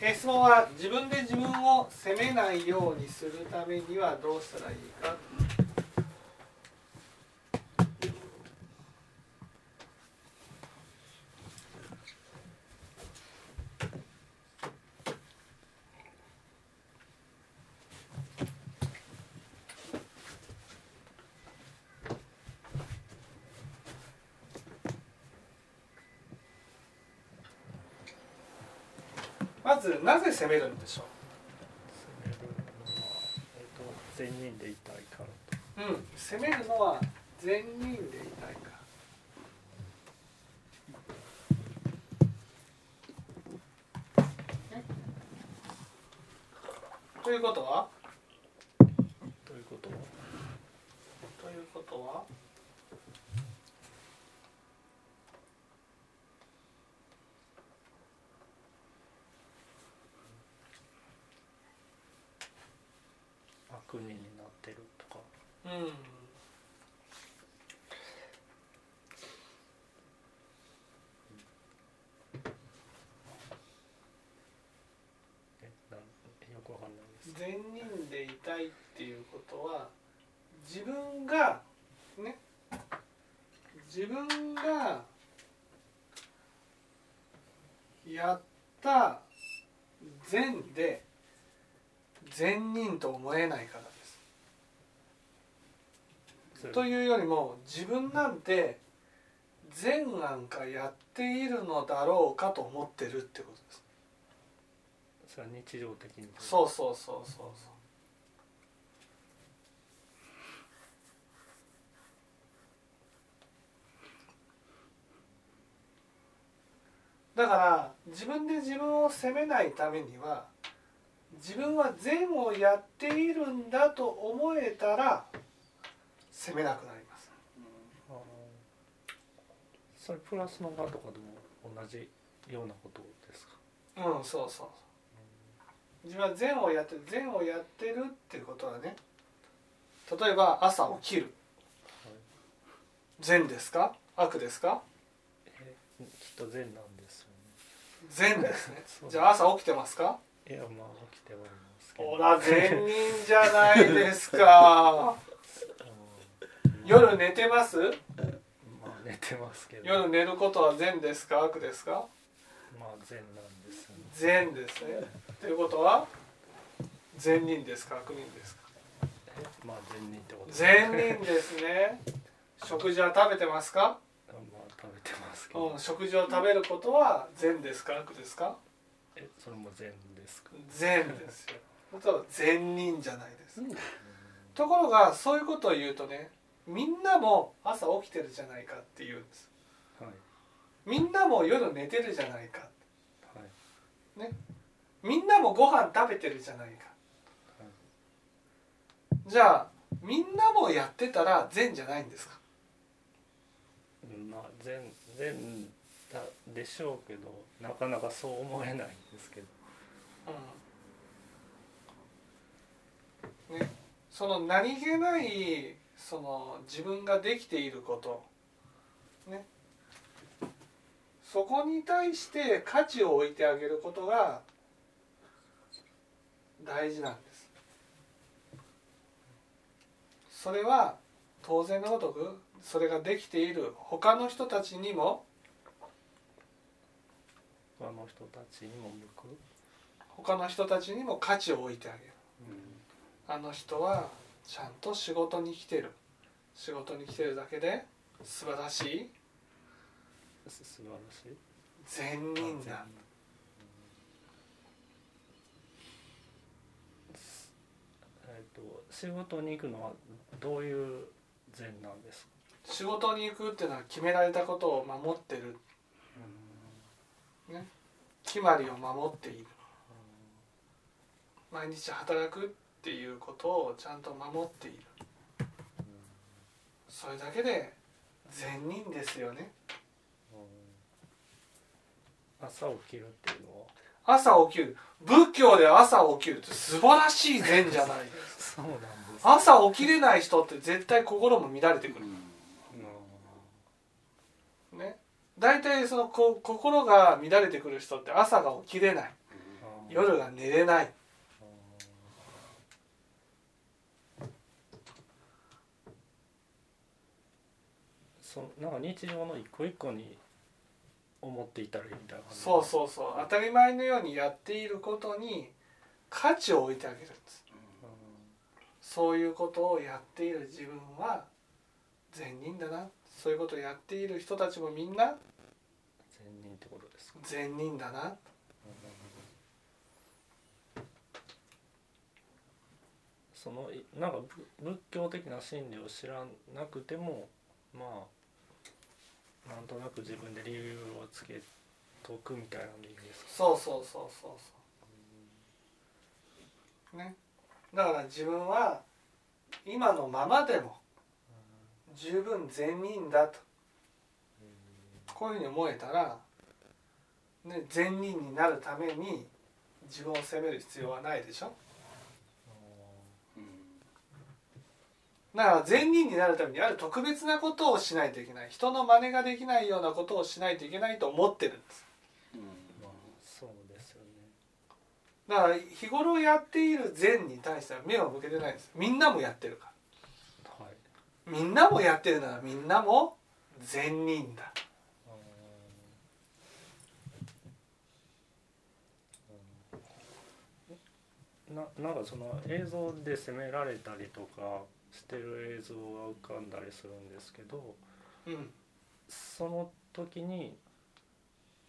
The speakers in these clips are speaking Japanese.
え質問は自分で自分を責めないようにするためにはどうしたらいいかまずなぜ責めるんでしょ責めるのは、えっと善人でいたいから。とう、うん、責めるのは善人でいたいからということは？ということは？ということは悪人になってるとかうん善人でいたいっていうことは自分がね自分がやった善で善人と思えないから。というよりも自分なんて善なんかやっているのだろうかと思ってるってことです。それは日常的にそうそうそうそうそう。だから自分で自分を責めないためには自分は善をやっているんだと思えたら責めなくなります。あー。それプラスの側とかでも同じようなことですか？うん、そうそう。自分は善をやってる善をやってるっていうことはね例えば朝起きる。はい善ですか？悪ですか？えきっと善なんですよね。善ですね。じゃあ朝起きてますか？いやまあ起きてはいますけど。ほら善人じゃないですか。う ん夜寝てます？まあ寝てますけど。夜寝ることは善ですか？悪ですか？まあ善なんですよね。善ですね。ということは？善人ですか？悪人ですか？え？まあ善人ってこと。善人ですね。食事は食べてますか？まあ食べてますけど、うん、食事を食べることは善ですか？悪ですか？えそれも善ですか？善ですよ。本当は善人じゃないです。ところがそういうことを言うとねみんなも朝起きてるじゃないかって言うんです。はいみんなも夜寝てるじゃないか。はい。みんなもご飯食べてるじゃないか。じゃあみんなもやってたら善じゃないんですか？うんまあ善善だでしょうけどなかなかそう思えないんですけど。うん。ね、その何気ないその自分ができていること。ね。そこに対して価値を置いてあげることが大事なんです。それは当然のごとくそれができている。他の人たちにも。他の人たちにも向く、他の人たちにも価値を置いてあげる。あの人はちゃんと仕事に来てる。仕事に来てるだけで素晴らしい。す素晴らしい。善人だ。えっ、と仕事に行くのはどういう善なんですか？仕事に行くっていうのは決められたことを守ってる。決まりを守っている。毎日働くっていうことをちゃんと守っている。それだけで善人ですよね。朝起きるっていうのは？朝起きる。仏教で朝起きるって素晴らしい善じゃないですか。そうなんです。朝起きれない人って絶対心も乱れてくる。ね。大体そのこ心が乱れてくる人って朝が起きれない。夜が寝れないそなんか日常の一個一個に思っていたらいいみたいな感じ。そうそうそう。当たり前のようにやっていることに価値を置いてあげるんですそういうことをやっている自分は善人だな。そういうことをやっている人たちもみんな善人ってことですか？善人だな。そのいなんかぶ仏教的な真理を知らなくてもまあなんとなく自分で理由をつけとくみたいなんでいいんですか？そうそうそうそうそう。ね。だから自分は今のままでも十分善人だと。こういうふうに思えたら、ね、善人になるために自分を責める必要はないでしょ？だから善人になるためにある特別なことをしないといけない。人の真似ができないようなことをしないといけないと思ってるんです。まあそうですよねだから日頃やっている善に対しては目を向けてないんです。みんなもやってるから。はい。みんなもやってるならみんなも善人だ。ななんかその映像で責められたりとかしてる映像が浮かんだりするんですけどうん。その時に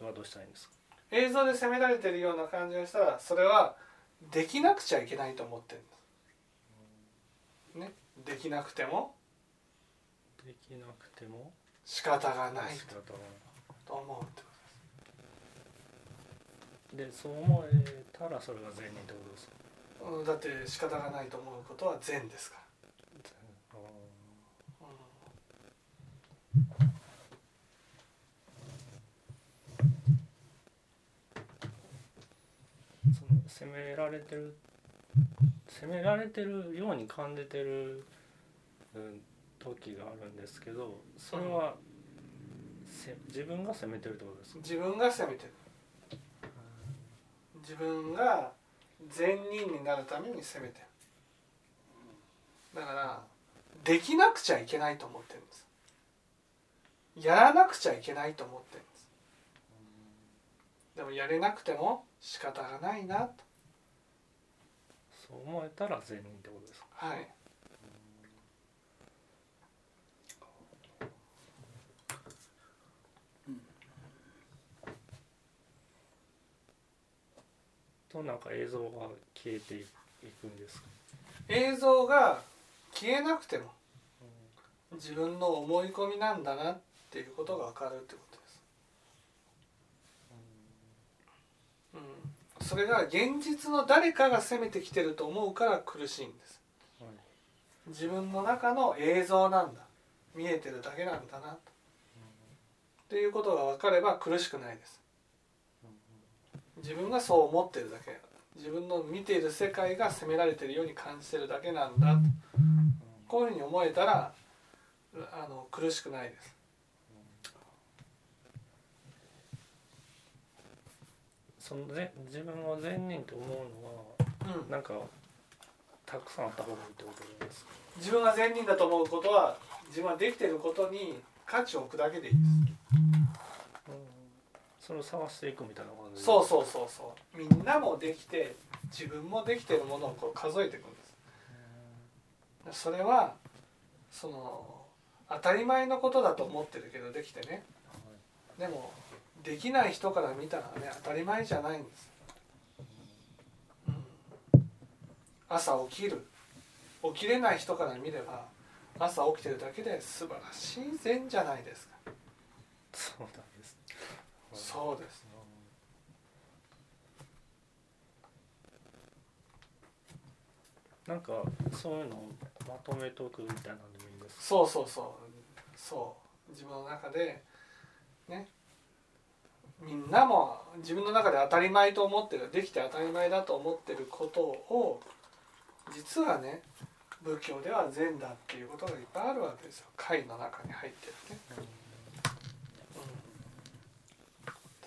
はどうしたらいいんですか？映像で責められてるような感じがしたらそれはできなくちゃいけないと思ってるんですね？できなくても？できなくても？仕方がない。仕方がと思うってこでそう思えたらそれが善人ってことですか？とですうんだって仕方がないと思うことは善ですかあら、ーその責められてる責められてるように感じてる、うん、時があるんですけどそれは、せ自分が責めてるってことですか？自分が責めてる。自分が善人になるために責めてる。だからできなくちゃいけないと思ってるんです。やらなくちゃいけないと思ってる。でもやれなくても仕方がないなと。そう思えたら善人ってことですか？はい。となんか映像が消えていくんですか、映像が消えなくても。自分の思い込みなんだなっていうことが分かるってことですうん、それが現実の誰かが責めてきてると思うから苦しいんです。はい自分の中の映像なんだ。見えてるだけなんだなと。っていうことが分かれば苦しくないです。自分がそう思ってるだけ。自分の見ている世界が責められてるように感じてるだけなんだと。こういうふうに思えたらあの苦しくないです。そのぜ自分を善人と思うのはうん。なんかたくさんあった方がいいってことですか？自分が善人だと思うことは自分はできてることに価値を置くだけでいいでそれを探していくみたいな感じすそうそうそうそう。みんなもできて自分もできてるものをこう数えていくんです。それはその当たり前のことだと思ってるけどできてね。でもできない人から見たらね当たり前じゃないんです、うん。朝起きる。起きれない人から見れば朝起きてるだけで素晴らしい善じゃないですか。そうなんですそうです。なんかそういうのをまとめとくみたいなんでもいいんですか？そうそうそう。そう。自分の中でねみんなも自分の中で当たり前と思ってるできて当たり前だと思ってることを実はね仏教では善だっていうことがいっぱいあるわけですよ。会の中に入ってるね、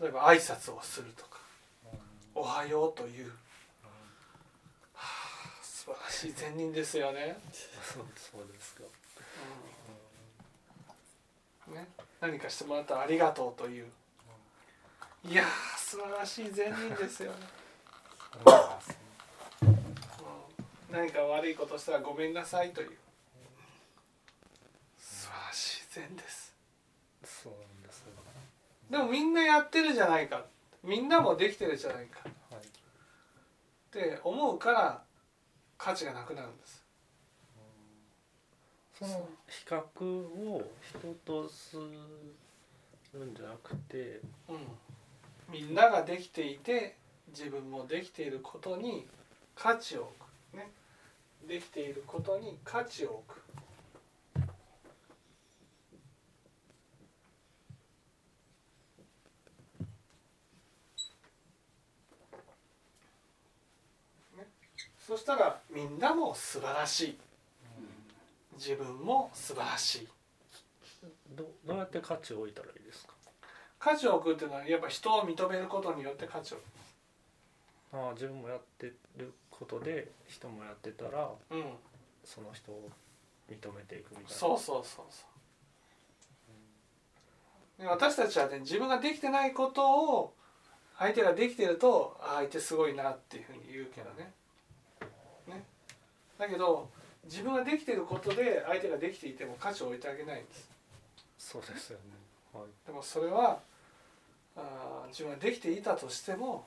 うん。例えば挨拶をするとかおはようという、はあ、素晴らしい善人ですよね、そうそうですか、うん。ね、何かしてもらったらありがとうといういやー素晴らしい善人ですよね、何か悪いことしたらごめんなさいという。素晴らしい善です。そうなんですよ。でもみんなやってるじゃないか。みんなもできてるじゃないか。はい。って思うから価値がなくなるんです。その比較を人とするんじゃなくてうんみんなができていて自分もできていることに価値を置く。ね。できていることに価値を置く。ね。そしたらみんなも素晴らしい。自分も素晴らしい。どどうやって価値を置いたらいいですか？価値を置くっていうのはやっぱ人を認めることによって価値をああ自分もやってることで人もやってたらうん。その人を認めていくみたいな。そうそうそうそう。で私たちはね自分ができてないことを相手ができてるとあ相手すごいなっていうふうに言うけどね。ね。だけど自分ができてることで相手ができていても価値を置いてあげないんです。そうですよね。はい。でもそれは自分ができていたとしても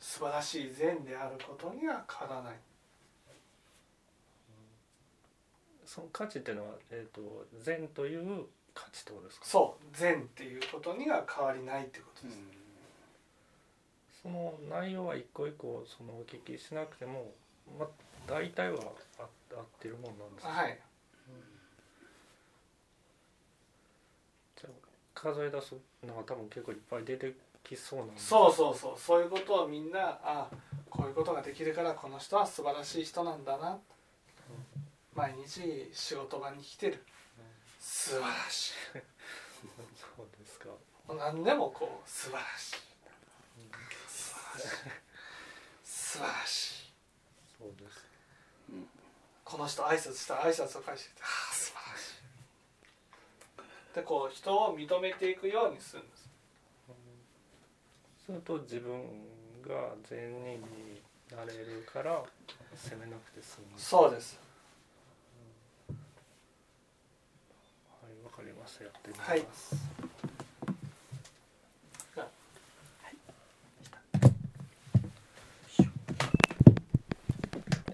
素晴らしい善であることには変わらない。その価値っていうのは、えー、と善という価値ってことですか？そう。善っていうことには変わりないってことです、その内容は一個一個そのお聞きしなくても、まあ、大体はあ合ってるもんなんですか？はいじゃあ数え出すのが多分結構いっぱい出てきそうなんで。そうそうそう。そういうことをみんなあこういうことができるからこの人は素晴らしい人なんだな。毎日仕事場に来てる。素晴らしい。そうですか。何でもこう素晴らしい。素晴らしい。素晴らしい。そうです。この人挨拶したら挨拶を返してきてああ素でこう人を認めていくようにするんです。すると自分が善人になれるから責めなくて済む。そうです。はいわかりましたやってみます、